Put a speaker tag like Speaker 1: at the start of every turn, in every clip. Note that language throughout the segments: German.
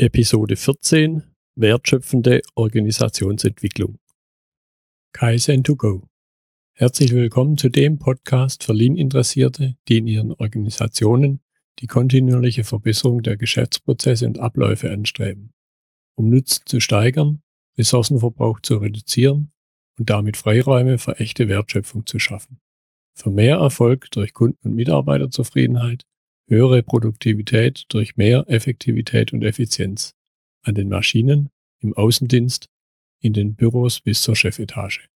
Speaker 1: Episode 14 Wertschöpfende Organisationsentwicklung. Kaizen to go. Herzlich willkommen zu dem Podcast für Lean-Interessierte, die in ihren Organisationen die kontinuierliche Verbesserung der Geschäftsprozesse und Abläufe anstreben, um Nutzen zu steigern, Ressourcenverbrauch zu reduzieren und damit Freiräume für echte Wertschöpfung zu schaffen. Für mehr Erfolg durch Kunden- und Mitarbeiterzufriedenheit höhere Produktivität durch mehr Effektivität und Effizienz an den Maschinen, im Außendienst, in den Büros bis zur Chefetage.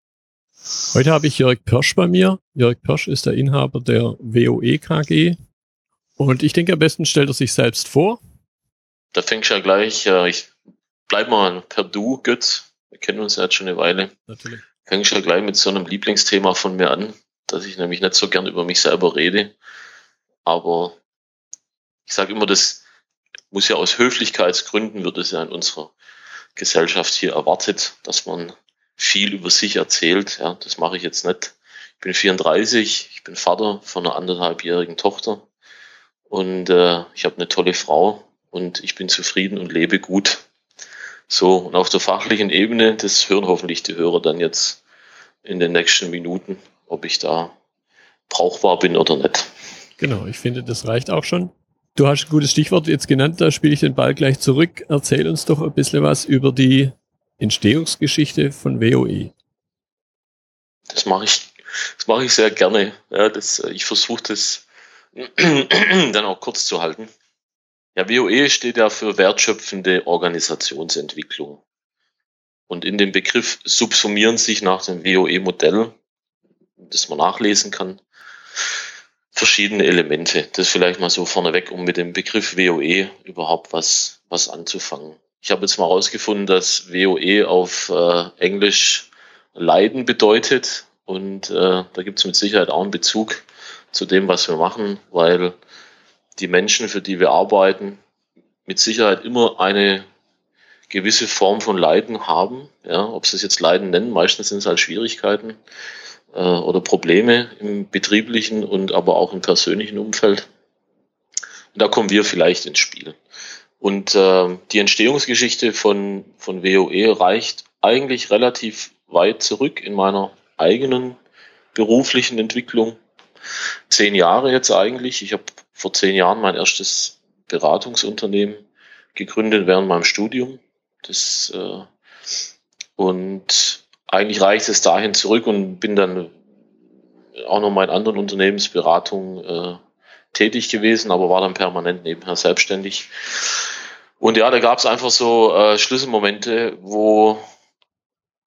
Speaker 1: Heute habe ich Jörg Pirsch bei mir. Jörg Pirsch ist der Inhaber der WOE KG. Und ich denke, am besten stellt er sich selbst vor.
Speaker 2: Da fängst du ja gleich, äh, ich bleib mal per Du, Götz. Wir kennen uns ja jetzt schon eine Weile. Natürlich. Fängst ja gleich mit so einem Lieblingsthema von mir an, dass ich nämlich nicht so gern über mich selber rede. Aber ich sage immer, das muss ja aus Höflichkeitsgründen, wird es ja in unserer Gesellschaft hier erwartet, dass man viel über sich erzählt. Ja, das mache ich jetzt nicht. Ich bin 34, ich bin Vater von einer anderthalbjährigen Tochter und äh, ich habe eine tolle Frau und ich bin zufrieden und lebe gut. So, und auf der fachlichen Ebene, das hören hoffentlich die Hörer dann jetzt in den nächsten Minuten, ob ich da brauchbar bin oder nicht.
Speaker 1: Genau, ich finde, das reicht auch schon. Du hast ein gutes Stichwort jetzt genannt, da spiele ich den Ball gleich zurück. Erzähl uns doch ein bisschen was über die Entstehungsgeschichte von WOE.
Speaker 2: Das mache ich, das mache ich sehr gerne. Ja, das, ich versuche das dann auch kurz zu halten. Ja, WOE steht ja für wertschöpfende Organisationsentwicklung. Und in dem Begriff subsumieren sich nach dem WOE-Modell, das man nachlesen kann, verschiedene Elemente. Das vielleicht mal so vorneweg, um mit dem Begriff WOE überhaupt was, was anzufangen. Ich habe jetzt mal herausgefunden, dass WOE auf äh, Englisch Leiden bedeutet und äh, da gibt es mit Sicherheit auch einen Bezug zu dem, was wir machen, weil die Menschen, für die wir arbeiten, mit Sicherheit immer eine gewisse Form von Leiden haben. Ja, ob sie es jetzt Leiden nennen, meistens sind es halt Schwierigkeiten äh, oder Probleme im betrieblichen und aber auch im persönlichen Umfeld. Und da kommen wir vielleicht ins Spiel. Und äh, die Entstehungsgeschichte von, von WOE reicht eigentlich relativ weit zurück in meiner eigenen beruflichen Entwicklung. Zehn Jahre jetzt eigentlich. Ich habe vor zehn Jahren mein erstes Beratungsunternehmen gegründet während meinem Studium. Das, äh, und eigentlich reicht es dahin zurück und bin dann auch noch mal in anderen Unternehmensberatungen äh, tätig gewesen, aber war dann permanent nebenher selbstständig. Und ja, da gab es einfach so äh, Schlüsselmomente, wo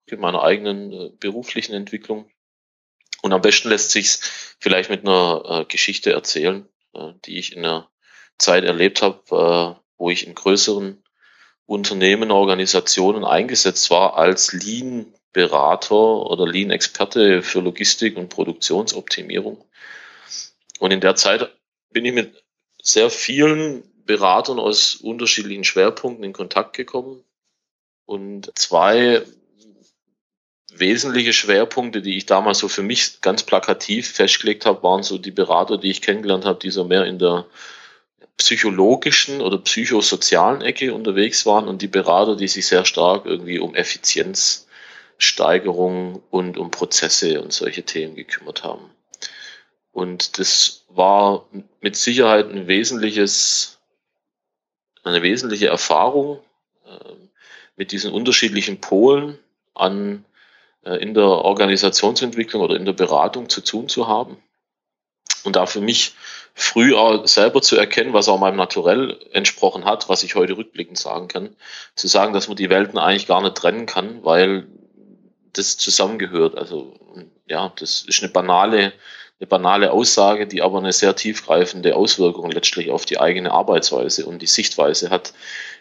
Speaker 2: in meiner eigenen äh, beruflichen Entwicklung und am besten lässt sich's vielleicht mit einer äh, Geschichte erzählen, äh, die ich in der Zeit erlebt habe, äh, wo ich in größeren Unternehmen, Organisationen eingesetzt war als Lean Berater oder Lean-Experte für Logistik und Produktionsoptimierung. Und in der Zeit bin ich mit sehr vielen Beratern aus unterschiedlichen Schwerpunkten in Kontakt gekommen. Und zwei wesentliche Schwerpunkte, die ich damals so für mich ganz plakativ festgelegt habe, waren so die Berater, die ich kennengelernt habe, die so mehr in der psychologischen oder psychosozialen Ecke unterwegs waren und die Berater, die sich sehr stark irgendwie um Effizienz Steigerung und um Prozesse und solche Themen gekümmert haben. Und das war mit Sicherheit ein wesentliches, eine wesentliche Erfahrung äh, mit diesen unterschiedlichen Polen an äh, in der Organisationsentwicklung oder in der Beratung zu tun zu haben. Und da für mich früh auch selber zu erkennen, was auch meinem Naturell entsprochen hat, was ich heute rückblickend sagen kann, zu sagen, dass man die Welten eigentlich gar nicht trennen kann, weil das zusammengehört. Also ja, das ist eine banale, eine banale Aussage, die aber eine sehr tiefgreifende Auswirkung letztlich auf die eigene Arbeitsweise und die Sichtweise hat,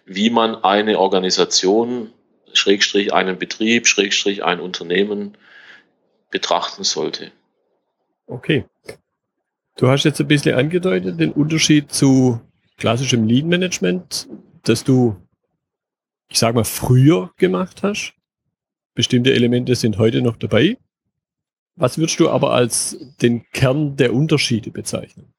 Speaker 2: wie man eine Organisation, Schrägstrich einen Betrieb, Schrägstrich ein Unternehmen betrachten sollte.
Speaker 1: Okay. Du hast jetzt ein bisschen angedeutet den Unterschied zu klassischem Lean Management, das du, ich sag mal, früher gemacht hast Bestimmte Elemente sind heute noch dabei. Was würdest du aber als den Kern der Unterschiede bezeichnen?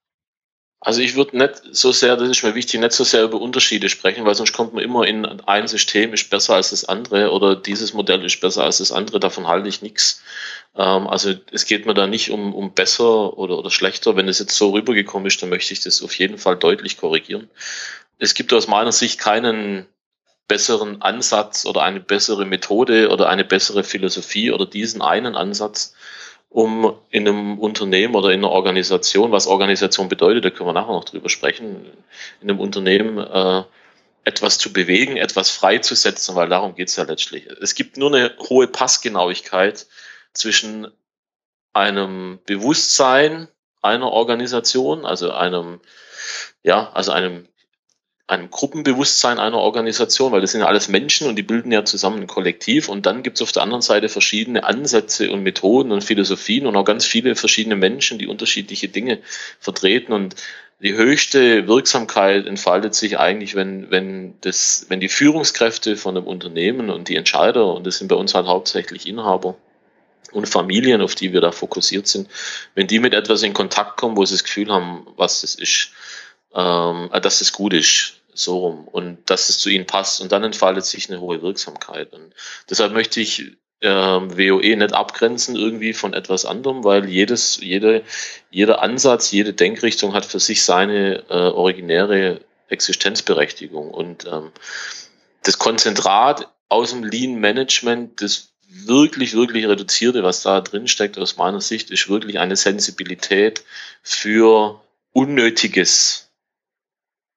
Speaker 2: Also ich würde nicht so sehr, das ist mir wichtig, nicht so sehr über Unterschiede sprechen, weil sonst kommt man immer in ein System ist besser als das andere oder dieses Modell ist besser als das andere, davon halte ich nichts. Ähm, also es geht mir da nicht um, um besser oder, oder schlechter. Wenn es jetzt so rübergekommen ist, dann möchte ich das auf jeden Fall deutlich korrigieren. Es gibt aus meiner Sicht keinen besseren Ansatz oder eine bessere Methode oder eine bessere Philosophie oder diesen einen Ansatz, um in einem Unternehmen oder in einer Organisation, was Organisation bedeutet, da können wir nachher noch drüber sprechen, in einem Unternehmen äh, etwas zu bewegen, etwas freizusetzen, weil darum geht es ja letztlich. Es gibt nur eine hohe Passgenauigkeit zwischen einem Bewusstsein einer Organisation, also einem, ja, also einem einem Gruppenbewusstsein einer Organisation, weil das sind ja alles Menschen und die bilden ja zusammen ein Kollektiv. Und dann gibt es auf der anderen Seite verschiedene Ansätze und Methoden und Philosophien und auch ganz viele verschiedene Menschen, die unterschiedliche Dinge vertreten. Und die höchste Wirksamkeit entfaltet sich eigentlich, wenn, wenn, das, wenn die Führungskräfte von einem Unternehmen und die Entscheider, und das sind bei uns halt hauptsächlich Inhaber, und Familien, auf die wir da fokussiert sind, wenn die mit etwas in Kontakt kommen, wo sie das Gefühl haben, was das ist, ähm, dass es gut ist so rum und dass es zu ihnen passt und dann entfaltet sich eine hohe Wirksamkeit. Und deshalb möchte ich ähm, WOE nicht abgrenzen irgendwie von etwas anderem, weil jedes, jede, jeder Ansatz, jede Denkrichtung hat für sich seine äh, originäre Existenzberechtigung. Und ähm, das Konzentrat aus dem Lean Management, das wirklich, wirklich reduzierte, was da drin steckt aus meiner Sicht, ist wirklich eine Sensibilität für Unnötiges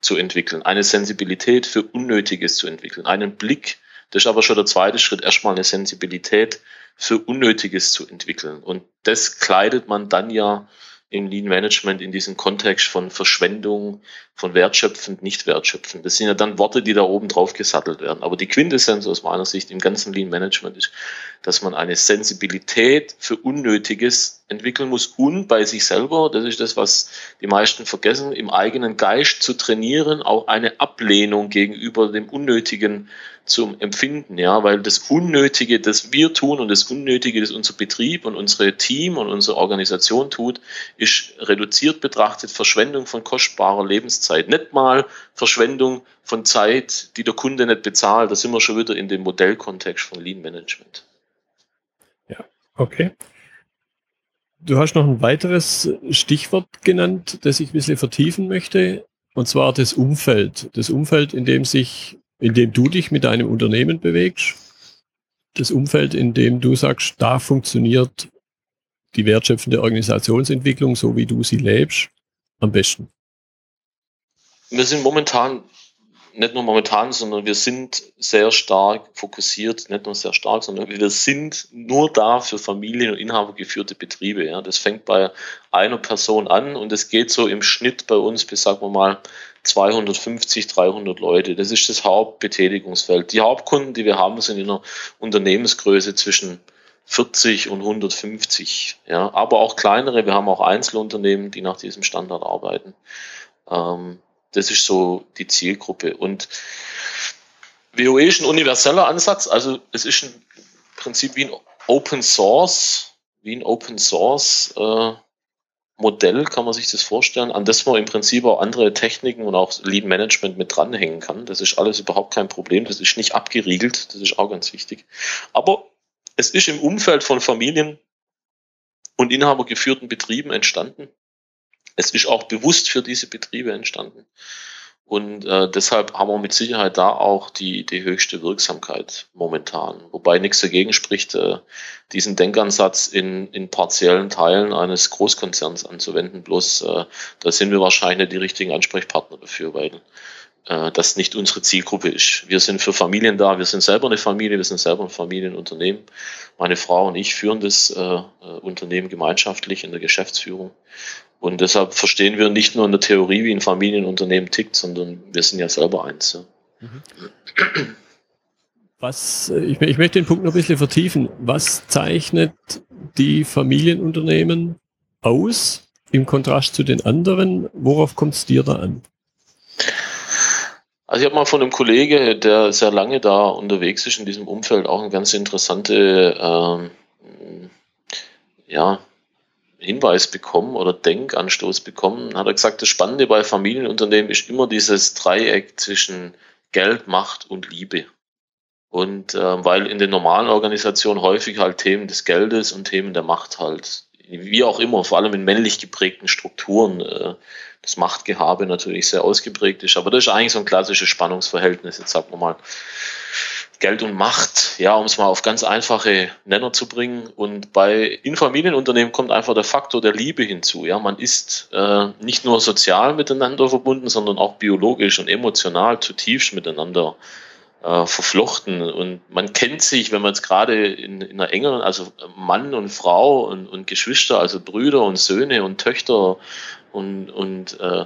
Speaker 2: zu entwickeln, eine Sensibilität für Unnötiges zu entwickeln, einen Blick, das ist aber schon der zweite Schritt, erstmal eine Sensibilität für Unnötiges zu entwickeln. Und das kleidet man dann ja im Lean Management in diesem Kontext von Verschwendung, von wertschöpfend, nicht wertschöpfend. Das sind ja dann Worte, die da oben drauf gesattelt werden. Aber die Quintessenz aus meiner Sicht im ganzen Lean Management ist, dass man eine Sensibilität für Unnötiges entwickeln muss und bei sich selber, das ist das, was die meisten vergessen, im eigenen Geist zu trainieren, auch eine Ablehnung gegenüber dem Unnötigen zum Empfinden, ja, weil das Unnötige, das wir tun und das Unnötige, das unser Betrieb und unsere Team und unsere Organisation tut, ist reduziert betrachtet Verschwendung von kostbarer Lebenszeit. Nicht mal Verschwendung von Zeit, die der Kunde nicht bezahlt. Da sind wir schon wieder in dem Modellkontext von Lean Management.
Speaker 1: Ja, okay. Du hast noch ein weiteres Stichwort genannt, das ich ein bisschen vertiefen möchte, und zwar das Umfeld. Das Umfeld, in dem sich in dem du dich mit deinem Unternehmen bewegst, das Umfeld, in dem du sagst, da funktioniert die wertschöpfende Organisationsentwicklung, so wie du sie lebst, am besten?
Speaker 2: Wir sind momentan, nicht nur momentan, sondern wir sind sehr stark fokussiert, nicht nur sehr stark, sondern wir sind nur da für Familien- und Inhabergeführte Betriebe. Ja. Das fängt bei einer Person an und es geht so im Schnitt bei uns bis, sagen wir mal, 250, 300 Leute. Das ist das Hauptbetätigungsfeld. Die Hauptkunden, die wir haben, sind in einer Unternehmensgröße zwischen 40 und 150. Ja, aber auch kleinere. Wir haben auch Einzelunternehmen, die nach diesem Standard arbeiten. Ähm, das ist so die Zielgruppe. Und WoE ist ein universeller Ansatz. Also es ist im Prinzip wie ein Open Source, wie ein Open Source äh, Modell kann man sich das vorstellen, an das man im Prinzip auch andere Techniken und auch Lead Management mit dranhängen kann. Das ist alles überhaupt kein Problem. Das ist nicht abgeriegelt. Das ist auch ganz wichtig. Aber es ist im Umfeld von Familien und inhabergeführten Betrieben entstanden. Es ist auch bewusst für diese Betriebe entstanden. Und äh, deshalb haben wir mit Sicherheit da auch die, die höchste Wirksamkeit momentan. Wobei nichts dagegen spricht, äh, diesen Denkansatz in, in partiellen Teilen eines Großkonzerns anzuwenden. Bloß äh, da sind wir wahrscheinlich die richtigen Ansprechpartner dafür, weil äh, das nicht unsere Zielgruppe ist. Wir sind für Familien da, wir sind selber eine Familie, wir sind selber ein Familienunternehmen. Meine Frau und ich führen das äh, äh Unternehmen gemeinschaftlich in der Geschäftsführung. Und deshalb verstehen wir nicht nur in der Theorie, wie ein Familienunternehmen tickt, sondern wir sind ja selber eins. Ja. Mhm.
Speaker 1: Was, ich, ich, möchte den Punkt noch ein bisschen vertiefen. Was zeichnet die Familienunternehmen aus im Kontrast zu den anderen? Worauf kommt es dir da an?
Speaker 2: Also ich habe mal von einem Kollege, der sehr lange da unterwegs ist in diesem Umfeld, auch eine ganz interessante ähm, ja, Hinweis bekommen oder Denkanstoß bekommen, hat er gesagt, das Spannende bei Familienunternehmen ist immer dieses Dreieck zwischen Geld, Macht und Liebe. Und äh, weil in den normalen Organisationen häufig halt Themen des Geldes und Themen der Macht halt, wie auch immer, vor allem in männlich geprägten Strukturen, äh, das Machtgehabe natürlich sehr ausgeprägt ist. Aber das ist eigentlich so ein klassisches Spannungsverhältnis, jetzt sagen wir mal. Geld und Macht, ja, um es mal auf ganz einfache Nenner zu bringen. Und bei in Familienunternehmen kommt einfach der Faktor der Liebe hinzu. Ja, man ist äh, nicht nur sozial miteinander verbunden, sondern auch biologisch und emotional zutiefst miteinander äh, verflochten. Und man kennt sich, wenn man jetzt gerade in, in einer engeren, also Mann und Frau und, und Geschwister, also Brüder und Söhne und Töchter und, und äh,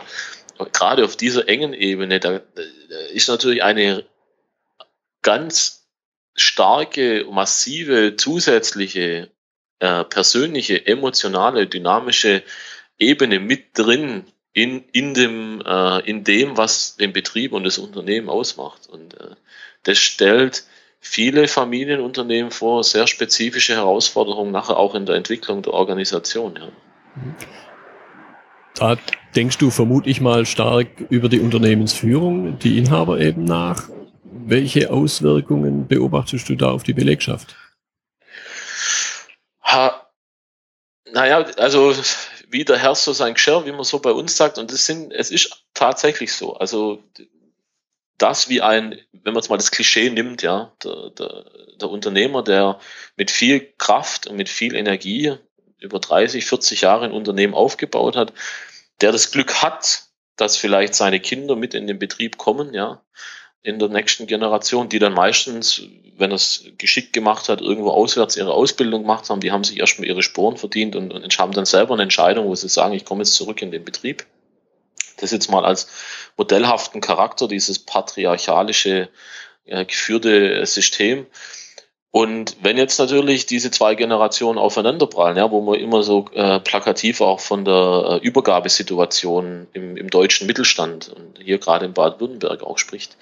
Speaker 2: gerade auf dieser engen Ebene, da ist natürlich eine ganz starke, massive, zusätzliche, äh, persönliche, emotionale, dynamische Ebene mit drin in, in, dem, äh, in dem, was den Betrieb und das Unternehmen ausmacht. Und äh, das stellt viele Familienunternehmen vor sehr spezifische Herausforderungen nachher auch in der Entwicklung der Organisation. Ja.
Speaker 1: Da denkst du vermutlich mal stark über die Unternehmensführung, die Inhaber eben nach. Welche Auswirkungen beobachtest du da auf die Belegschaft?
Speaker 2: Ha, naja, also wie der Herr so sein Geschirr, wie man so bei uns sagt, und es sind, es ist tatsächlich so. Also das wie ein, wenn man jetzt mal das Klischee nimmt, ja, der, der, der Unternehmer, der mit viel Kraft und mit viel Energie über 30, 40 Jahre ein Unternehmen aufgebaut hat, der das Glück hat, dass vielleicht seine Kinder mit in den Betrieb kommen, ja, in der nächsten Generation, die dann meistens, wenn es geschickt gemacht hat, irgendwo auswärts ihre Ausbildung gemacht haben, die haben sich erstmal ihre Sporen verdient und, und haben dann selber eine Entscheidung, wo sie sagen, ich komme jetzt zurück in den Betrieb. Das jetzt mal als modellhaften Charakter, dieses patriarchalische äh, geführte System. Und wenn jetzt natürlich diese zwei Generationen aufeinanderprallen, ja, wo man immer so äh, plakativ auch von der äh, Übergabesituation im, im deutschen Mittelstand und hier gerade in Baden-Württemberg auch spricht,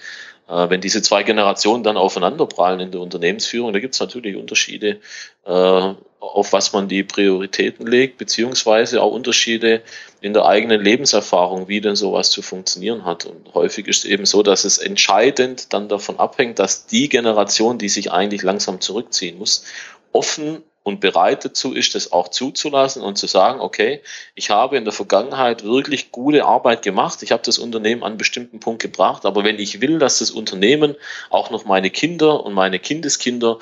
Speaker 2: wenn diese zwei Generationen dann aufeinanderprallen in der Unternehmensführung, da gibt es natürlich Unterschiede, äh, auf was man die Prioritäten legt, beziehungsweise auch Unterschiede in der eigenen Lebenserfahrung, wie denn sowas zu funktionieren hat. Und häufig ist eben so, dass es entscheidend dann davon abhängt, dass die Generation, die sich eigentlich langsam zurückziehen muss, offen und bereit dazu ist, das auch zuzulassen und zu sagen, okay, ich habe in der Vergangenheit wirklich gute Arbeit gemacht, ich habe das Unternehmen an einen bestimmten Punkt gebracht, aber wenn ich will, dass das Unternehmen auch noch meine Kinder und meine Kindeskinder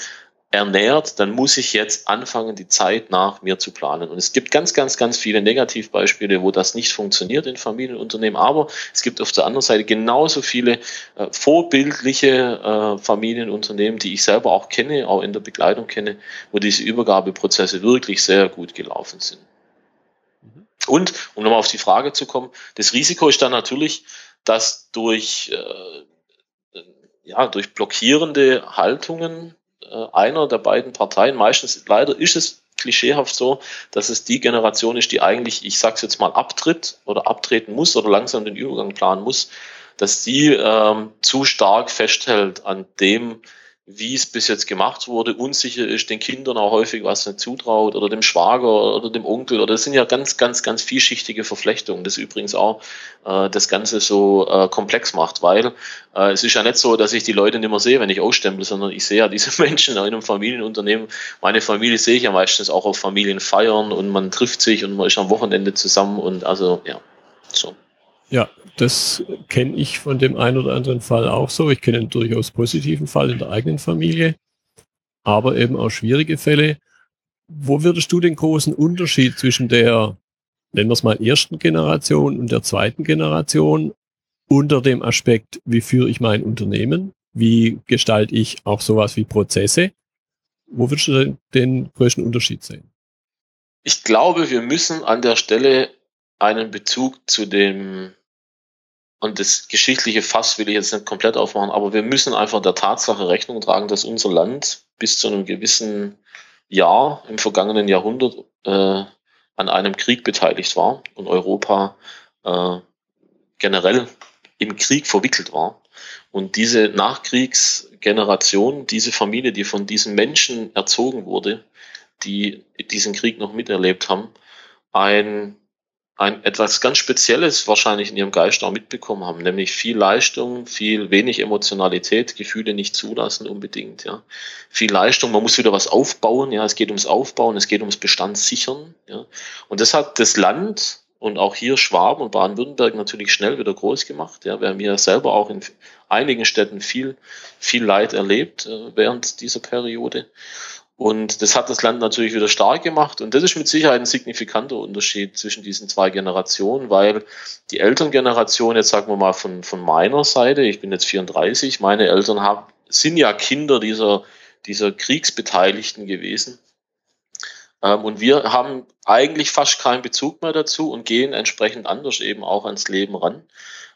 Speaker 2: ernährt, dann muss ich jetzt anfangen, die Zeit nach mir zu planen. Und es gibt ganz, ganz, ganz viele Negativbeispiele, wo das nicht funktioniert in Familienunternehmen. Aber es gibt auf der anderen Seite genauso viele äh, vorbildliche äh, Familienunternehmen, die ich selber auch kenne, auch in der Begleitung kenne, wo diese Übergabeprozesse wirklich sehr gut gelaufen sind. Und, um nochmal auf die Frage zu kommen, das Risiko ist dann natürlich, dass durch, äh, ja, durch blockierende Haltungen einer der beiden Parteien. Meistens leider ist es klischeehaft so, dass es die Generation ist, die eigentlich, ich sag's jetzt mal, abtritt oder abtreten muss oder langsam den Übergang planen muss, dass die ähm, zu stark festhält an dem, wie es bis jetzt gemacht wurde, unsicher ist, den Kindern auch häufig was nicht zutraut oder dem Schwager oder dem Onkel oder das sind ja ganz, ganz, ganz vielschichtige Verflechtungen, das übrigens auch äh, das Ganze so äh, komplex macht, weil äh, es ist ja nicht so, dass ich die Leute nicht mehr sehe, wenn ich ausstempel, sondern ich sehe ja diese Menschen in einem Familienunternehmen. Meine Familie sehe ich ja meistens auch auf Familienfeiern und man trifft sich und man ist am Wochenende zusammen und also ja, so.
Speaker 1: Ja, das kenne ich von dem einen oder anderen Fall auch so. Ich kenne einen durchaus positiven Fall in der eigenen Familie, aber eben auch schwierige Fälle. Wo würdest du den großen Unterschied zwischen der, nennen wir es mal, ersten Generation und der zweiten Generation unter dem Aspekt, wie führe ich mein Unternehmen? Wie gestalte ich auch sowas wie Prozesse? Wo würdest du den, größten Unterschied sehen?
Speaker 2: Ich glaube, wir müssen an der Stelle einen Bezug zu dem und das geschichtliche Fass will ich jetzt nicht komplett aufmachen, aber wir müssen einfach der Tatsache Rechnung tragen, dass unser Land bis zu einem gewissen Jahr im vergangenen Jahrhundert äh, an einem Krieg beteiligt war und Europa äh, generell im Krieg verwickelt war. Und diese Nachkriegsgeneration, diese Familie, die von diesen Menschen erzogen wurde, die diesen Krieg noch miterlebt haben, ein ein etwas ganz Spezielles wahrscheinlich in ihrem Geist auch mitbekommen haben, nämlich viel Leistung, viel wenig Emotionalität, Gefühle nicht zulassen unbedingt, ja. Viel Leistung, man muss wieder was aufbauen, ja, es geht ums Aufbauen, es geht ums Bestand sichern, ja. Und das hat das Land und auch hier Schwaben und Baden-Württemberg natürlich schnell wieder groß gemacht, ja. Wir haben hier selber auch in einigen Städten viel, viel Leid erlebt äh, während dieser Periode. Und das hat das Land natürlich wieder stark gemacht. Und das ist mit Sicherheit ein signifikanter Unterschied zwischen diesen zwei Generationen, weil die Elterngeneration, jetzt sagen wir mal von, von meiner Seite, ich bin jetzt 34, meine Eltern haben, sind ja Kinder dieser, dieser Kriegsbeteiligten gewesen. Ähm, und wir haben eigentlich fast keinen Bezug mehr dazu und gehen entsprechend anders eben auch ans Leben ran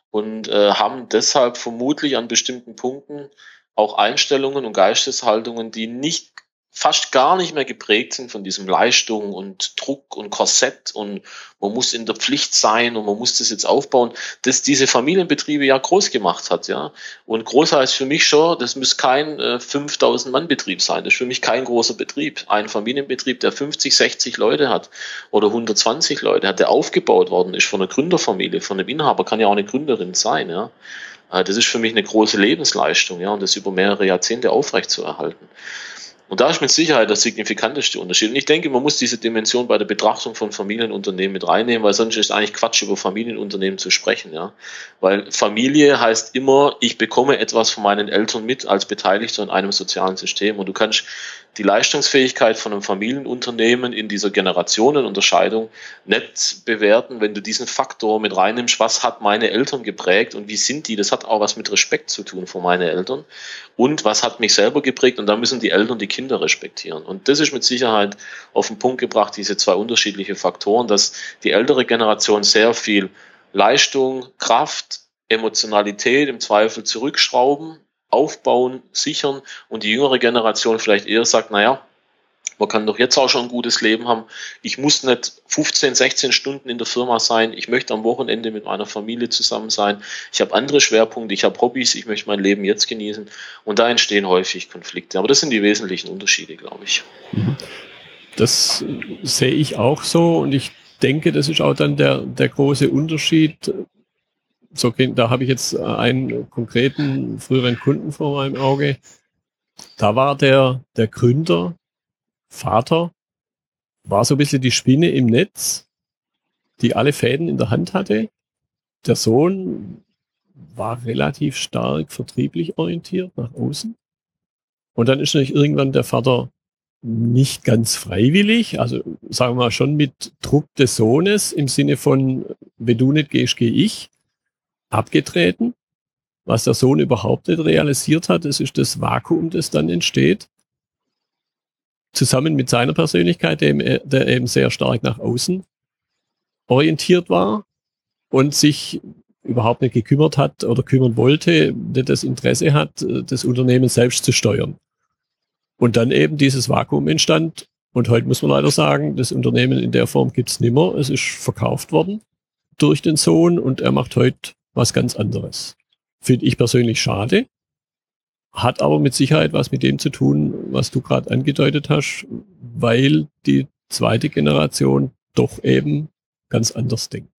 Speaker 2: und äh, haben deshalb vermutlich an bestimmten Punkten auch Einstellungen und Geisteshaltungen, die nicht fast gar nicht mehr geprägt sind von diesem Leistung und Druck und Korsett und man muss in der Pflicht sein und man muss das jetzt aufbauen, das diese Familienbetriebe ja groß gemacht hat, ja. Und groß heißt für mich schon, das muss kein äh, 5000 Mann Betrieb sein. Das ist für mich kein großer Betrieb. Ein Familienbetrieb, der 50, 60 Leute hat oder 120 Leute hat, der aufgebaut worden ist von einer Gründerfamilie, von einem Inhaber, kann ja auch eine Gründerin sein, ja. Äh, das ist für mich eine große Lebensleistung, ja, und das über mehrere Jahrzehnte aufrechtzuerhalten. Und da ist mit Sicherheit der signifikanteste Unterschied. Und ich denke, man muss diese Dimension bei der Betrachtung von Familienunternehmen mit reinnehmen, weil sonst ist eigentlich Quatsch, über Familienunternehmen zu sprechen, ja. Weil Familie heißt immer, ich bekomme etwas von meinen Eltern mit als Beteiligter in einem sozialen System. Und du kannst die Leistungsfähigkeit von einem Familienunternehmen in dieser Generationenunterscheidung nicht bewerten, wenn du diesen Faktor mit reinnimmst, was hat meine Eltern geprägt und wie sind die, das hat auch was mit Respekt zu tun von meinen Eltern. Und was hat mich selber geprägt? Und da müssen die Eltern die Kinder respektieren. Und das ist mit Sicherheit auf den Punkt gebracht, diese zwei unterschiedliche Faktoren, dass die ältere Generation sehr viel Leistung, Kraft, Emotionalität im Zweifel zurückschrauben, aufbauen, sichern und die jüngere Generation vielleicht eher sagt, naja, man kann doch jetzt auch schon ein gutes Leben haben. Ich muss nicht 15, 16 Stunden in der Firma sein. Ich möchte am Wochenende mit meiner Familie zusammen sein. Ich habe andere Schwerpunkte, ich habe Hobbys, ich möchte mein Leben jetzt genießen. Und da entstehen häufig Konflikte. Aber das sind die wesentlichen Unterschiede, glaube ich.
Speaker 1: Das sehe ich auch so und ich denke, das ist auch dann der, der große Unterschied so, da habe ich jetzt äh, einen konkreten früheren Kunden vor meinem Auge. Da war der, der Gründer, Vater, war so ein bisschen die Spinne im Netz, die alle Fäden in der Hand hatte. Der Sohn war relativ stark vertrieblich orientiert nach außen. Und dann ist natürlich irgendwann der Vater nicht ganz freiwillig, also sagen wir mal schon mit Druck des Sohnes im Sinne von, wenn du nicht gehst, gehe ich, abgetreten. Was der Sohn überhaupt nicht realisiert hat, das ist das Vakuum, das dann entsteht. Zusammen mit seiner Persönlichkeit, der, der eben sehr stark nach außen orientiert war und sich überhaupt nicht gekümmert hat oder kümmern wollte, der das Interesse hat, das Unternehmen selbst zu steuern. Und dann eben dieses Vakuum entstand. Und heute muss man leider sagen, das Unternehmen in der Form gibt's nimmer. Es ist verkauft worden durch den Sohn und er macht heute was ganz anderes. Finde ich persönlich schade, hat aber mit Sicherheit was mit dem zu tun, was du gerade angedeutet hast, weil die zweite Generation doch eben ganz anders denkt.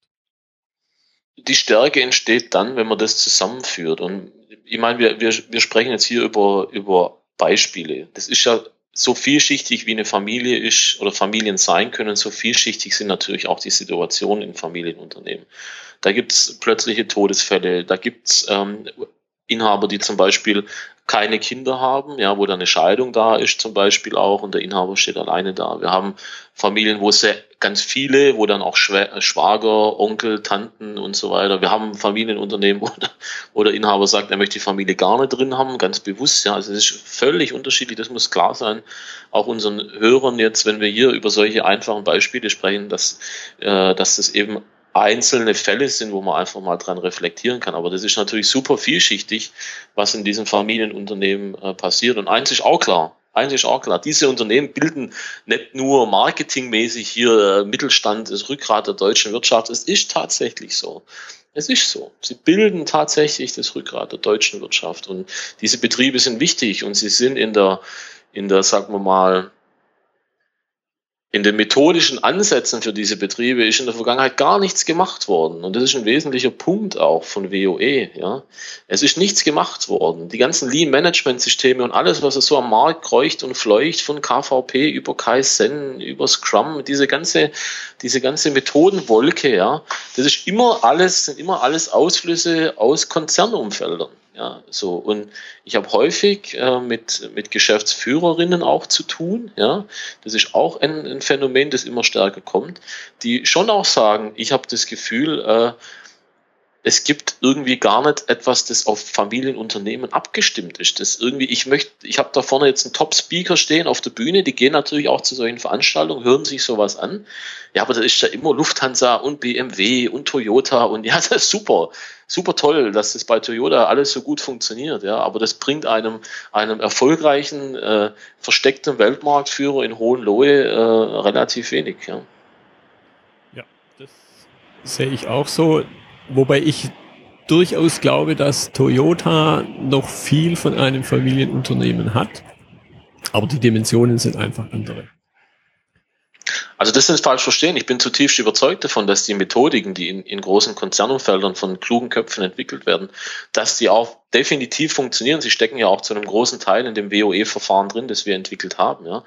Speaker 2: Die Stärke entsteht dann, wenn man das zusammenführt. Und ich meine, wir, wir, wir sprechen jetzt hier über, über Beispiele. Das ist ja so vielschichtig wie eine Familie ist oder Familien sein können, so vielschichtig sind natürlich auch die Situationen in Familienunternehmen. Da gibt's plötzliche Todesfälle, da gibt's ähm, Inhaber, die zum Beispiel keine Kinder haben, ja, wo dann eine Scheidung da ist zum Beispiel auch und der Inhaber steht alleine da. Wir haben Familien, wo sehr ganz viele, wo dann auch Schwager, Onkel, Tanten und so weiter. Wir haben Familienunternehmen, wo der, wo der Inhaber sagt, er möchte die Familie gar nicht drin haben, ganz bewusst. Ja, also es ist völlig unterschiedlich. Das muss klar sein. Auch unseren Hörern jetzt, wenn wir hier über solche einfachen Beispiele sprechen, dass, äh, dass das eben einzelne Fälle sind, wo man einfach mal dran reflektieren kann. Aber das ist natürlich super vielschichtig, was in diesem Familienunternehmen äh, passiert. Und eins ist auch klar, eins ist auch klar, diese Unternehmen bilden nicht nur marketingmäßig hier äh, Mittelstand, das Rückgrat der deutschen Wirtschaft. Es ist tatsächlich so. Es ist so. Sie bilden tatsächlich das Rückgrat der deutschen Wirtschaft. Und diese Betriebe sind wichtig und sie sind in der, in der, sagen wir mal, in den methodischen Ansätzen für diese Betriebe ist in der Vergangenheit gar nichts gemacht worden. Und das ist ein wesentlicher Punkt auch von WOE. Ja. Es ist nichts gemacht worden. Die ganzen Lean-Management-Systeme und alles, was es so am Markt kreucht und fleucht, von KVP über Kaizen, über Scrum, diese ganze, diese ganze Methodenwolke, ja, das ist immer alles, sind immer alles Ausflüsse aus Konzernumfeldern. Ja, so. Und ich habe häufig äh, mit, mit Geschäftsführerinnen auch zu tun. Ja, das ist auch ein, ein Phänomen, das immer stärker kommt, die schon auch sagen, ich habe das Gefühl, äh, es gibt irgendwie gar nicht etwas, das auf Familienunternehmen abgestimmt ist. Das irgendwie, ich möchte, ich habe da vorne jetzt einen Top-Speaker stehen auf der Bühne, die gehen natürlich auch zu solchen Veranstaltungen, hören sich sowas an. Ja, aber da ist ja immer Lufthansa und BMW und Toyota und ja, das ist super, super toll, dass das bei Toyota alles so gut funktioniert. Ja, aber das bringt einem, einem erfolgreichen, äh, versteckten Weltmarktführer in Hohenlohe äh, relativ wenig. Ja.
Speaker 1: ja, das sehe ich auch so Wobei ich durchaus glaube, dass Toyota noch viel von einem Familienunternehmen hat. Aber die Dimensionen sind einfach andere.
Speaker 2: Also das ist falsch verstehen. Ich bin zutiefst überzeugt davon, dass die Methodiken, die in, in großen Konzernumfeldern von klugen Köpfen entwickelt werden, dass die auch definitiv funktionieren. Sie stecken ja auch zu einem großen Teil in dem WOE-Verfahren drin, das wir entwickelt haben. Ja.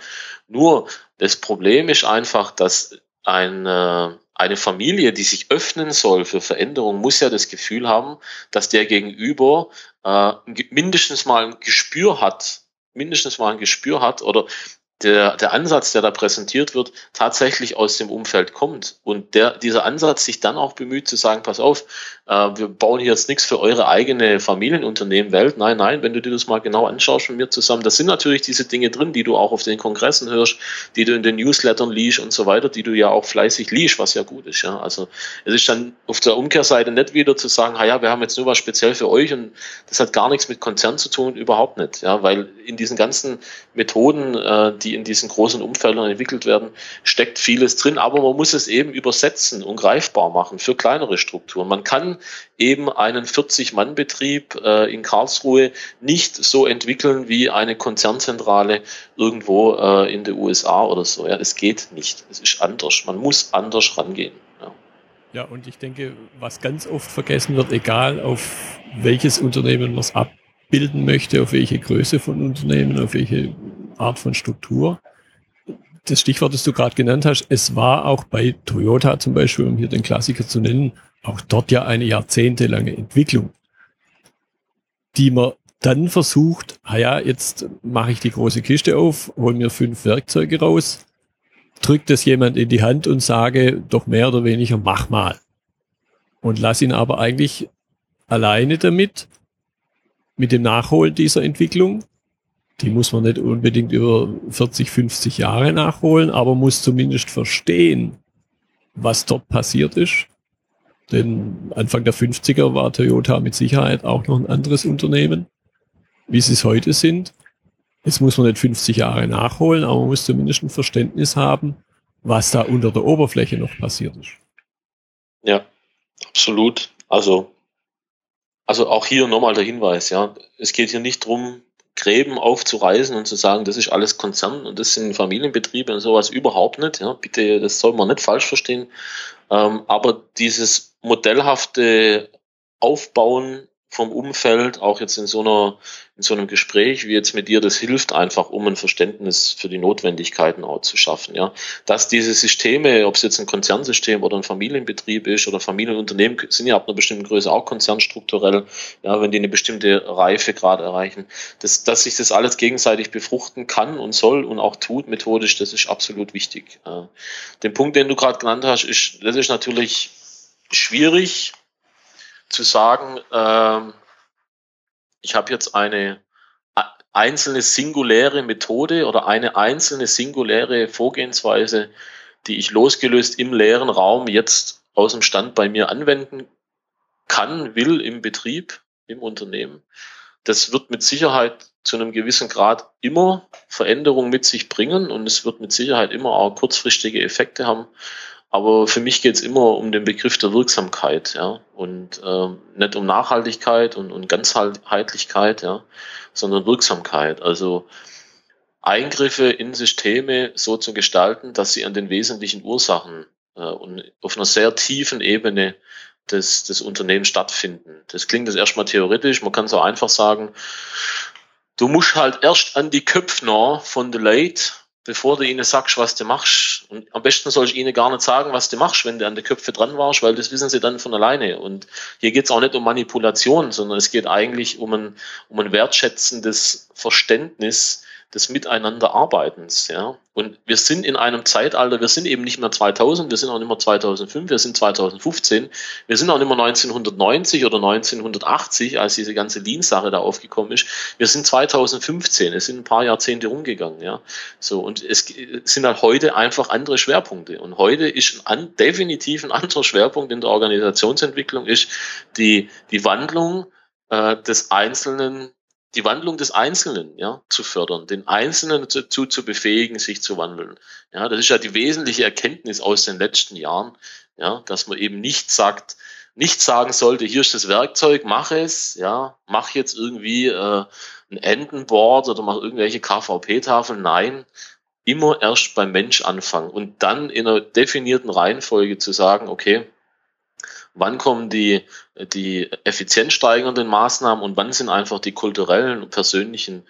Speaker 2: Nur das Problem ist einfach, dass ein, äh, eine Familie, die sich öffnen soll für Veränderung, muss ja das Gefühl haben, dass der Gegenüber äh, mindestens mal ein Gespür hat, mindestens mal ein Gespür hat oder der, der Ansatz, der da präsentiert wird, tatsächlich aus dem Umfeld kommt. Und der, dieser Ansatz sich dann auch bemüht zu sagen, pass auf, wir bauen hier jetzt nichts für eure eigene Familienunternehmen Welt. Nein, nein, wenn du dir das mal genau anschaust mit mir zusammen, das sind natürlich diese Dinge drin, die du auch auf den Kongressen hörst, die du in den Newslettern liest und so weiter, die du ja auch fleißig liest, was ja gut ist. Ja. Also es ist dann auf der Umkehrseite nicht wieder zu sagen, ja, wir haben jetzt nur was speziell für euch und das hat gar nichts mit Konzern zu tun, überhaupt nicht. Ja, weil in diesen ganzen Methoden, äh, die in diesen großen Umfeldern entwickelt werden, steckt vieles drin, aber man muss es eben übersetzen und greifbar machen für kleinere Strukturen. Man kann eben einen 40-Mann-Betrieb äh, in Karlsruhe nicht so entwickeln wie eine Konzernzentrale irgendwo äh, in den USA oder so. Ja, es geht nicht. Es ist anders. Man muss anders rangehen. Ja.
Speaker 1: Ja, und ich denke, was ganz oft vergessen wird, egal auf welches Unternehmen man es abbilden möchte, auf welche Größe von Unternehmen, auf welche Art von Struktur. Das Stichwort, das du gerade genannt hast, es war auch bei Toyota zum Beispiel, um hier den Klassiker zu nennen, auch dort ja eine jahrzehntelange Entwicklung, die man dann versucht, ah ja, jetzt mache ich die große Kiste auf, hol mir fünf Werkzeuge raus, drückt das jemand in die Hand und sage doch mehr oder weniger, mach mal. Und lass ihn aber eigentlich alleine damit, mit dem Nachholen dieser Entwicklung die muss man nicht unbedingt über 40, 50 Jahre nachholen, aber muss zumindest verstehen, was dort passiert ist. Denn Anfang der 50er war Toyota mit Sicherheit auch noch ein anderes Unternehmen, wie sie es heute sind. Jetzt muss man nicht 50 Jahre nachholen, aber man muss zumindest ein Verständnis haben, was da unter der Oberfläche noch passiert ist.
Speaker 2: Ja, absolut. Also, also auch hier nochmal der Hinweis, ja. Es geht hier nicht drum, Gräben aufzureißen und zu sagen, das ist alles Konzern und das sind Familienbetriebe und sowas überhaupt nicht. Ja, bitte, das soll man nicht falsch verstehen. Ähm, aber dieses modellhafte Aufbauen vom Umfeld, auch jetzt in so einer, in so einem Gespräch wie jetzt mit dir, das hilft einfach, um ein Verständnis für die Notwendigkeiten auch zu schaffen, ja. Dass diese Systeme, ob es jetzt ein Konzernsystem oder ein Familienbetrieb ist oder Familienunternehmen, sind ja ab einer bestimmten Größe auch konzernstrukturell, ja, wenn die eine bestimmte Reife gerade erreichen, dass, dass sich das alles gegenseitig befruchten kann und soll und auch tut methodisch, das ist absolut wichtig. Den Punkt, den du gerade genannt hast, ist, das ist natürlich schwierig, zu sagen, äh, ich habe jetzt eine einzelne singuläre Methode oder eine einzelne singuläre Vorgehensweise, die ich losgelöst im leeren Raum jetzt aus dem Stand bei mir anwenden kann, will im Betrieb, im Unternehmen. Das wird mit Sicherheit zu einem gewissen Grad immer Veränderungen mit sich bringen und es wird mit Sicherheit immer auch kurzfristige Effekte haben. Aber für mich geht es immer um den Begriff der Wirksamkeit, ja, und äh, nicht um Nachhaltigkeit und, und Ganzheitlichkeit, ja, sondern Wirksamkeit. Also Eingriffe in Systeme so zu gestalten, dass sie an den wesentlichen Ursachen äh, und auf einer sehr tiefen Ebene des, des Unternehmens stattfinden. Das klingt jetzt erstmal theoretisch, man kann so einfach sagen, du musst halt erst an die Köpfner von the Late, bevor du ihnen sagst, was du machst. Und am besten soll ich ihnen gar nicht sagen, was du machst, wenn du an die Köpfe dran warst, weil das wissen sie dann von alleine. Und hier geht es auch nicht um Manipulation, sondern es geht eigentlich um ein, um ein wertschätzendes Verständnis des Miteinanderarbeitens. Ja. Und wir sind in einem Zeitalter, wir sind eben nicht mehr 2000, wir sind auch nicht mehr 2005, wir sind 2015, wir sind auch nicht mehr 1990 oder 1980, als diese ganze Lean-Sache da aufgekommen ist. Wir sind 2015, es sind ein paar Jahrzehnte rumgegangen. Ja. So, und es sind halt heute einfach andere Schwerpunkte. Und heute ist ein, definitiv ein anderer Schwerpunkt in der Organisationsentwicklung ist die, die Wandlung äh, des einzelnen die Wandlung des Einzelnen ja, zu fördern, den Einzelnen dazu zu befähigen, sich zu wandeln. Ja, das ist ja die wesentliche Erkenntnis aus den letzten Jahren, ja, dass man eben nicht sagt, nicht sagen sollte, hier ist das Werkzeug, mach es, ja, mach jetzt irgendwie äh, ein Endenboard oder mach irgendwelche KVP-Tafeln. Nein, immer erst beim Mensch anfangen und dann in einer definierten Reihenfolge zu sagen, okay, wann kommen die, die effizienzsteigernden Maßnahmen und wann sind einfach die kulturellen und persönlichen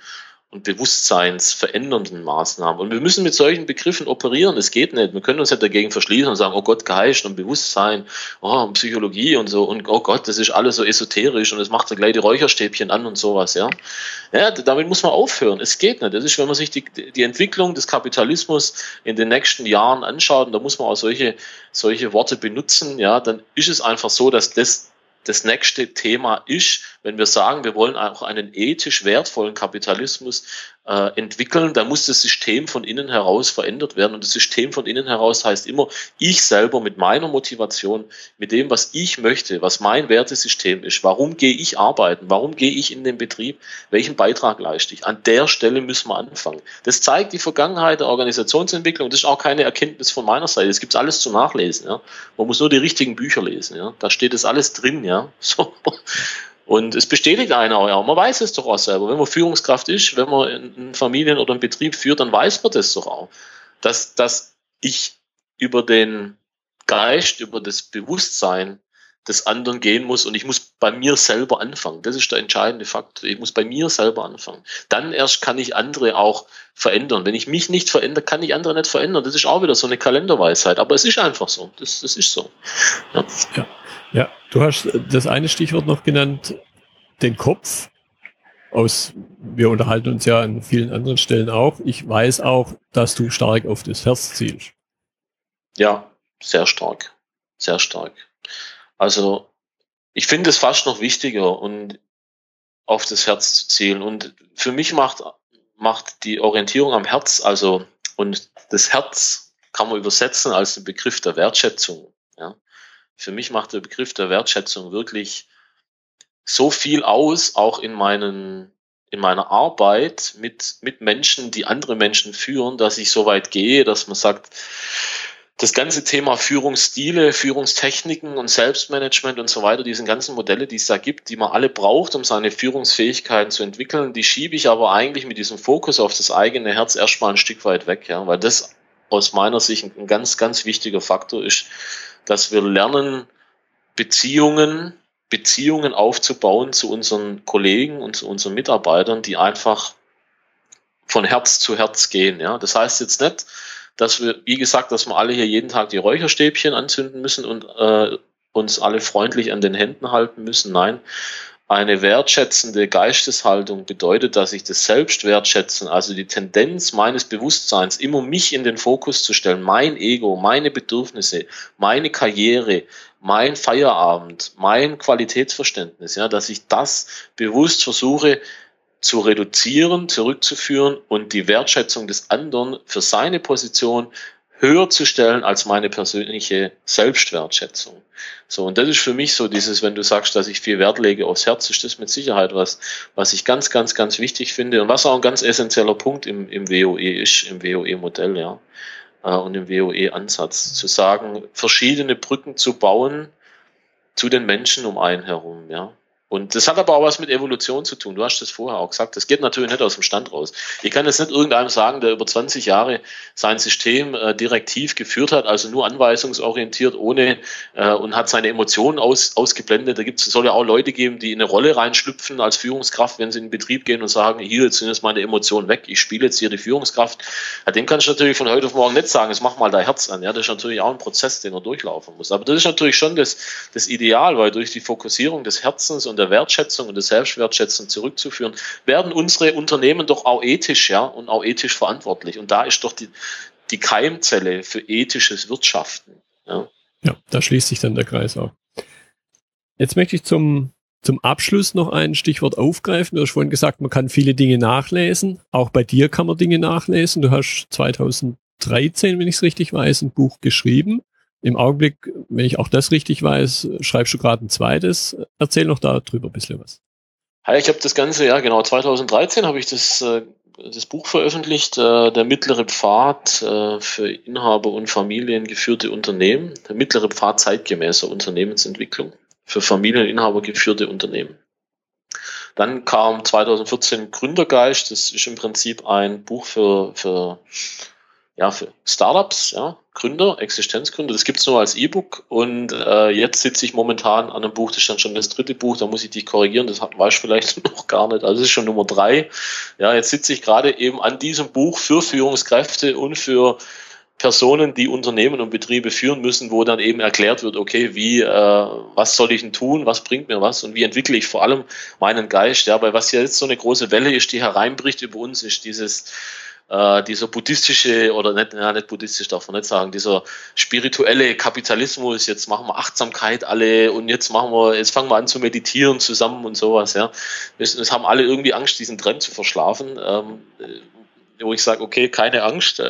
Speaker 2: und bewusstseinsverändernden Maßnahmen. Und wir müssen mit solchen Begriffen operieren. Es geht nicht. Wir können uns nicht dagegen verschließen und sagen, oh Gott, Geist und Bewusstsein, oh, und Psychologie und so und oh Gott, das ist alles so esoterisch und es macht ja gleich die Räucherstäbchen an und sowas, ja. Ja, damit muss man aufhören. Es geht nicht. Das ist, wenn man sich die, die Entwicklung des Kapitalismus in den nächsten Jahren anschaut, und da muss man auch solche, solche Worte benutzen, ja, dann ist es einfach so, dass das das nächste Thema ist, wenn wir sagen, wir wollen auch einen ethisch wertvollen Kapitalismus äh, entwickeln, dann muss das System von innen heraus verändert werden. Und das System von innen heraus heißt immer, ich selber mit meiner Motivation, mit dem, was ich möchte, was mein Wertesystem ist, warum gehe ich arbeiten, warum gehe ich in den Betrieb, welchen Beitrag leiste ich. An der Stelle müssen wir anfangen. Das zeigt die Vergangenheit der Organisationsentwicklung. Das ist auch keine Erkenntnis von meiner Seite. Das gibt es alles zu nachlesen. Ja. Man muss nur die richtigen Bücher lesen. Ja. Da steht das alles drin. Ja. So. Und es bestätigt einer auch, ja, man weiß es doch auch selber. Wenn man Führungskraft ist, wenn man einen Familien- oder einen Betrieb führt, dann weiß man das doch auch. Dass, dass ich über den Geist, über das Bewusstsein des anderen gehen muss und ich muss bei mir selber anfangen. Das ist der entscheidende Faktor. Ich muss bei mir selber anfangen. Dann erst kann ich andere auch verändern. Wenn ich mich nicht verändere, kann ich andere nicht verändern. Das ist auch wieder so eine Kalenderweisheit. Aber es ist einfach so. Das, das ist so.
Speaker 1: Ja. ja. Ja, du hast das eine Stichwort noch genannt, den Kopf. Aus, wir unterhalten uns ja an vielen anderen Stellen auch. Ich weiß auch, dass du stark auf das Herz zielst.
Speaker 2: Ja, sehr stark. Sehr stark. Also, ich finde es fast noch wichtiger und auf das Herz zu zielen. Und für mich macht, macht die Orientierung am Herz, also, und das Herz kann man übersetzen als den Begriff der Wertschätzung. Ja. Für mich macht der Begriff der Wertschätzung wirklich so viel aus, auch in meinen in meiner Arbeit mit, mit Menschen, die andere Menschen führen, dass ich so weit gehe, dass man sagt, das ganze Thema Führungsstile, Führungstechniken und Selbstmanagement und so weiter, diese ganzen Modelle, die es da gibt, die man alle braucht, um seine Führungsfähigkeiten zu entwickeln, die schiebe ich aber eigentlich mit diesem Fokus auf das eigene Herz erstmal ein Stück weit weg, ja, weil das aus meiner Sicht ein ganz, ganz wichtiger Faktor ist, dass wir lernen, Beziehungen, Beziehungen aufzubauen zu unseren Kollegen und zu unseren Mitarbeitern, die einfach von Herz zu Herz gehen. Ja, das heißt jetzt nicht, dass wir, wie gesagt, dass wir alle hier jeden Tag die Räucherstäbchen anzünden müssen und äh, uns alle freundlich an den Händen halten müssen. Nein, eine wertschätzende Geisteshaltung bedeutet, dass ich das Selbstwertschätzen, also die Tendenz meines Bewusstseins, immer mich in den Fokus zu stellen, mein Ego, meine Bedürfnisse, meine Karriere, mein Feierabend, mein Qualitätsverständnis, ja, dass ich das bewusst versuche zu reduzieren, zurückzuführen und die Wertschätzung des anderen für seine Position höher zu stellen als meine persönliche Selbstwertschätzung. So, und das ist für mich so dieses, wenn du sagst, dass ich viel Wert lege aufs Herz, ist das mit Sicherheit was, was ich ganz, ganz, ganz wichtig finde und was auch ein ganz essentieller Punkt im, im WOE ist, im WOE-Modell, ja, äh, und im WOE-Ansatz, zu sagen, verschiedene Brücken zu bauen zu den Menschen um einen herum, ja. Und das hat aber auch was mit Evolution zu tun. Du hast das vorher auch gesagt. Das geht natürlich nicht aus dem Stand raus. Ich kann jetzt nicht irgendeinem sagen, der über 20 Jahre sein System äh, direktiv geführt hat, also nur anweisungsorientiert, ohne äh, und hat seine Emotionen aus, ausgeblendet. Da gibt's, soll ja auch Leute geben, die in eine Rolle reinschlüpfen als Führungskraft, wenn sie in den Betrieb gehen und sagen, hier, jetzt sind jetzt meine Emotionen weg, ich spiele jetzt hier die Führungskraft. Ja, dem kannst du natürlich von heute auf morgen nicht sagen, jetzt mach mal dein Herz an. Ja, das ist natürlich auch ein Prozess, den er durchlaufen muss. Aber das ist natürlich schon das, das Ideal, weil durch die Fokussierung des Herzens und der Wertschätzung und der Selbstwertschätzung zurückzuführen, werden unsere Unternehmen doch auch ethisch, ja, und auch ethisch verantwortlich. Und da ist doch die, die Keimzelle für ethisches Wirtschaften. Ja.
Speaker 1: ja, da schließt sich dann der Kreis auch. Jetzt möchte ich zum, zum Abschluss noch ein Stichwort aufgreifen. Du hast vorhin gesagt, man kann viele Dinge nachlesen. Auch bei dir kann man Dinge nachlesen. Du hast 2013, wenn ich es richtig weiß, ein Buch geschrieben. Im Augenblick, wenn ich auch das richtig weiß, schreibst du gerade ein zweites. Erzähl noch darüber ein bisschen was.
Speaker 2: Ja, ich habe das Ganze, ja genau, 2013 habe ich das, äh, das Buch veröffentlicht, äh, der mittlere Pfad äh, für Inhaber und familiengeführte Unternehmen, der mittlere Pfad zeitgemäßer Unternehmensentwicklung für Familieninhaber geführte Unternehmen. Dann kam 2014 Gründergeist, das ist im Prinzip ein Buch für, für ja, für Startups, ja, Gründer, Existenzgründer. Das gibt's nur als E-Book und äh, jetzt sitze ich momentan an einem Buch, das ist dann schon das dritte Buch, da muss ich dich korrigieren, das weiß ich vielleicht noch gar nicht. Also das ist schon Nummer drei. Ja, jetzt sitze ich gerade eben an diesem Buch für Führungskräfte und für Personen, die Unternehmen und Betriebe führen müssen, wo dann eben erklärt wird, okay, wie, äh, was soll ich denn tun, was bringt mir was und wie entwickle ich vor allem meinen Geist, ja, weil was ja jetzt so eine große Welle ist, die hereinbricht über uns, ist dieses äh, dieser buddhistische oder nicht, ja, nicht buddhistisch darf man nicht sagen, dieser spirituelle Kapitalismus, jetzt machen wir Achtsamkeit alle und jetzt machen wir, jetzt fangen wir an zu meditieren zusammen und sowas, ja. Es haben alle irgendwie Angst, diesen Trend zu verschlafen, ähm, wo ich sage, okay, keine Angst.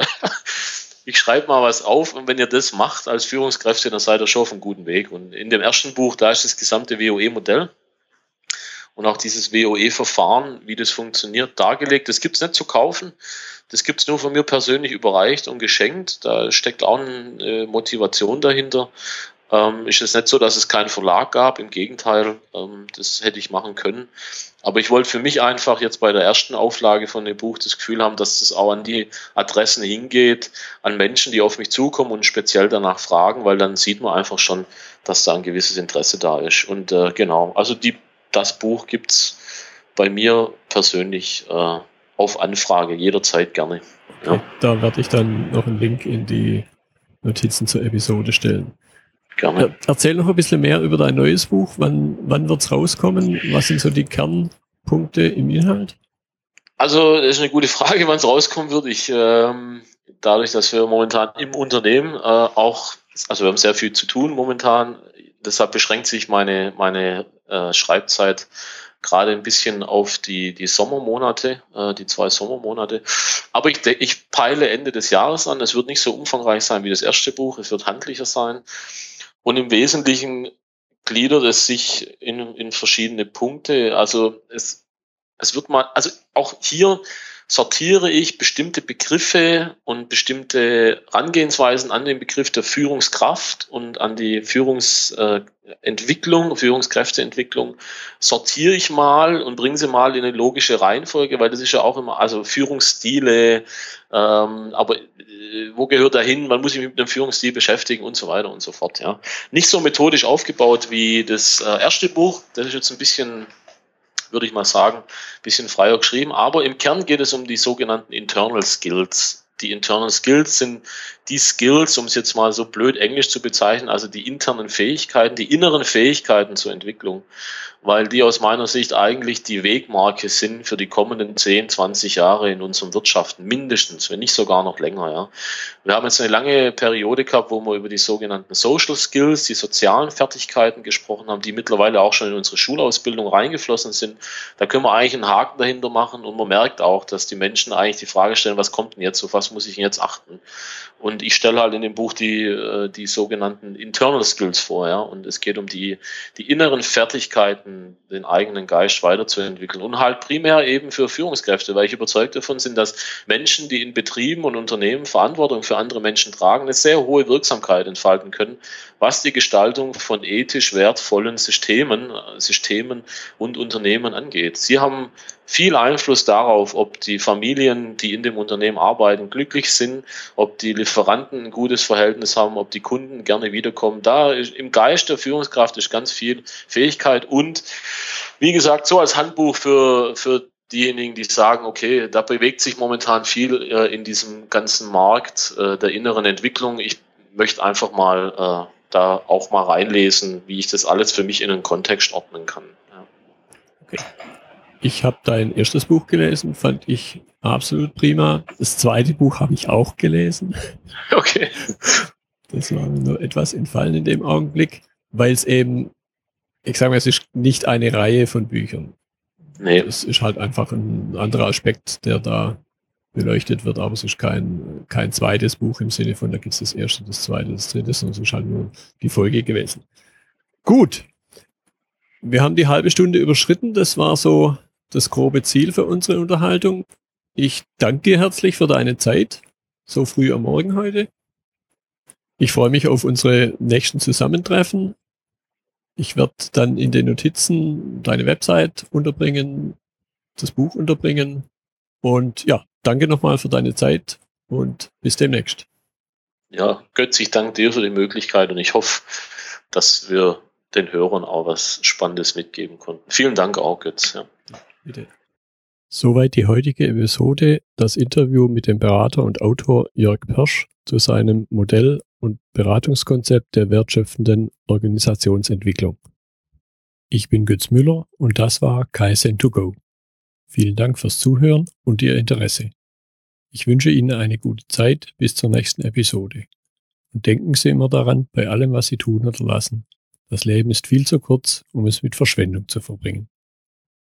Speaker 2: ich schreibe mal was auf und wenn ihr das macht als Führungskräfte, dann seid ihr schon auf einem guten Weg. Und in dem ersten Buch, da ist das gesamte WOE-Modell und auch dieses WOE-Verfahren, wie das funktioniert, dargelegt. Das gibt's nicht zu kaufen. Das gibt's nur von mir persönlich überreicht und geschenkt. Da steckt auch eine Motivation dahinter. Ähm, ist es nicht so, dass es keinen Verlag gab. Im Gegenteil, ähm, das hätte ich machen können. Aber ich wollte für mich einfach jetzt bei der ersten Auflage von dem Buch das Gefühl haben, dass das auch an die Adressen hingeht, an Menschen, die auf mich zukommen und speziell danach fragen, weil dann sieht man einfach schon, dass da ein gewisses Interesse da ist. Und äh, genau, also die das Buch gibt es bei mir persönlich äh, auf Anfrage jederzeit gerne.
Speaker 1: Ja. Okay, da werde ich dann noch einen Link in die Notizen zur Episode stellen. Gerne. Erzähl noch ein bisschen mehr über dein neues Buch. Wann, wann wird es rauskommen? Was sind so die Kernpunkte im Inhalt?
Speaker 2: Also, das ist eine gute Frage, wann es rauskommen wird. Ich, ähm, dadurch, dass wir momentan im Unternehmen äh, auch, also wir haben sehr viel zu tun momentan, deshalb beschränkt sich meine, meine äh, Schreibzeit gerade ein bisschen auf die, die Sommermonate, äh, die zwei Sommermonate. Aber ich, ich peile Ende des Jahres an. Es wird nicht so umfangreich sein wie das erste Buch. Es wird handlicher sein. Und im Wesentlichen gliedert es sich in, in verschiedene Punkte. Also es, es wird mal, also auch hier sortiere ich bestimmte Begriffe und bestimmte Herangehensweisen an den Begriff der Führungskraft und an die Führungsentwicklung, Führungskräfteentwicklung, sortiere ich mal und bringe sie mal in eine logische Reihenfolge, weil das ist ja auch immer, also Führungsstile, ähm, aber äh, wo gehört da hin? Man muss sich mit dem Führungsstil beschäftigen und so weiter und so fort. Ja. Nicht so methodisch aufgebaut wie das äh, erste Buch, das ist jetzt ein bisschen würde ich mal sagen, bisschen freier geschrieben. Aber im Kern geht es um die sogenannten Internal Skills. Die Internal Skills sind die Skills, um es jetzt mal so blöd englisch zu bezeichnen, also die internen Fähigkeiten, die inneren Fähigkeiten zur Entwicklung weil die aus meiner Sicht eigentlich die Wegmarke sind für die kommenden 10, 20 Jahre in unserem Wirtschaften, mindestens, wenn nicht sogar noch länger. Ja. Wir haben jetzt eine lange Periode gehabt, wo wir über die sogenannten Social Skills, die sozialen Fertigkeiten gesprochen haben, die mittlerweile auch schon in unsere Schulausbildung reingeflossen sind. Da können wir eigentlich einen Haken dahinter machen und man merkt auch, dass die Menschen eigentlich die Frage stellen, was kommt denn jetzt, auf was muss ich denn jetzt achten? Und ich stelle halt in dem Buch die, äh, die sogenannten Internal Skills vor, ja, und es geht um die, die inneren Fertigkeiten, arbeiten, den eigenen Geist weiterzuentwickeln und halt primär eben für Führungskräfte, weil ich überzeugt davon bin, dass Menschen, die in Betrieben und Unternehmen Verantwortung für andere Menschen tragen, eine sehr hohe Wirksamkeit entfalten können, was die Gestaltung von ethisch wertvollen Systemen, Systemen und Unternehmen angeht. Sie haben viel Einfluss darauf, ob die Familien, die in dem Unternehmen arbeiten, glücklich sind, ob die Lieferanten ein gutes Verhältnis haben, ob die Kunden gerne wiederkommen. Da ist, im Geist der Führungskraft ist ganz viel Fähigkeit und wie gesagt, so als Handbuch für, für diejenigen, die sagen, okay, da bewegt sich momentan viel äh, in diesem ganzen Markt äh, der inneren Entwicklung. Ich möchte einfach mal äh, da auch mal reinlesen, wie ich das alles für mich in einen Kontext ordnen kann. Ja.
Speaker 1: Okay. Ich habe dein erstes Buch gelesen, fand ich absolut prima. Das zweite Buch habe ich auch gelesen.
Speaker 2: Okay.
Speaker 1: Das war mir nur etwas entfallen in dem Augenblick, weil es eben, ich sage mal, es ist nicht eine Reihe von Büchern. Nee. Es ist halt einfach ein anderer Aspekt, der da beleuchtet wird, aber es ist kein, kein zweites Buch im Sinne von, da gibt es das erste, das zweite, das dritte, sondern es ist halt nur die Folge gewesen. Gut. Wir haben die halbe Stunde überschritten. Das war so das grobe Ziel für unsere Unterhaltung. Ich danke dir herzlich für deine Zeit, so früh am Morgen heute. Ich freue mich auf unsere nächsten Zusammentreffen. Ich werde dann in den Notizen deine Website unterbringen, das Buch unterbringen. Und ja, danke nochmal für deine Zeit und bis demnächst.
Speaker 2: Ja, Götz, ich danke dir für die Möglichkeit und ich hoffe, dass wir den Hörern auch was Spannendes mitgeben konnten. Vielen Dank auch, Götz. Ja.
Speaker 1: Bitte. Soweit die heutige Episode, das Interview mit dem Berater und Autor Jörg Persch zu seinem Modell und Beratungskonzept der wertschöpfenden Organisationsentwicklung. Ich bin Götz Müller und das war Kaizen2Go. Vielen Dank fürs Zuhören und Ihr Interesse. Ich wünsche Ihnen eine gute Zeit bis zur nächsten Episode. Und denken Sie immer daran, bei allem, was Sie tun oder lassen. Das Leben ist viel zu kurz, um es mit Verschwendung zu verbringen.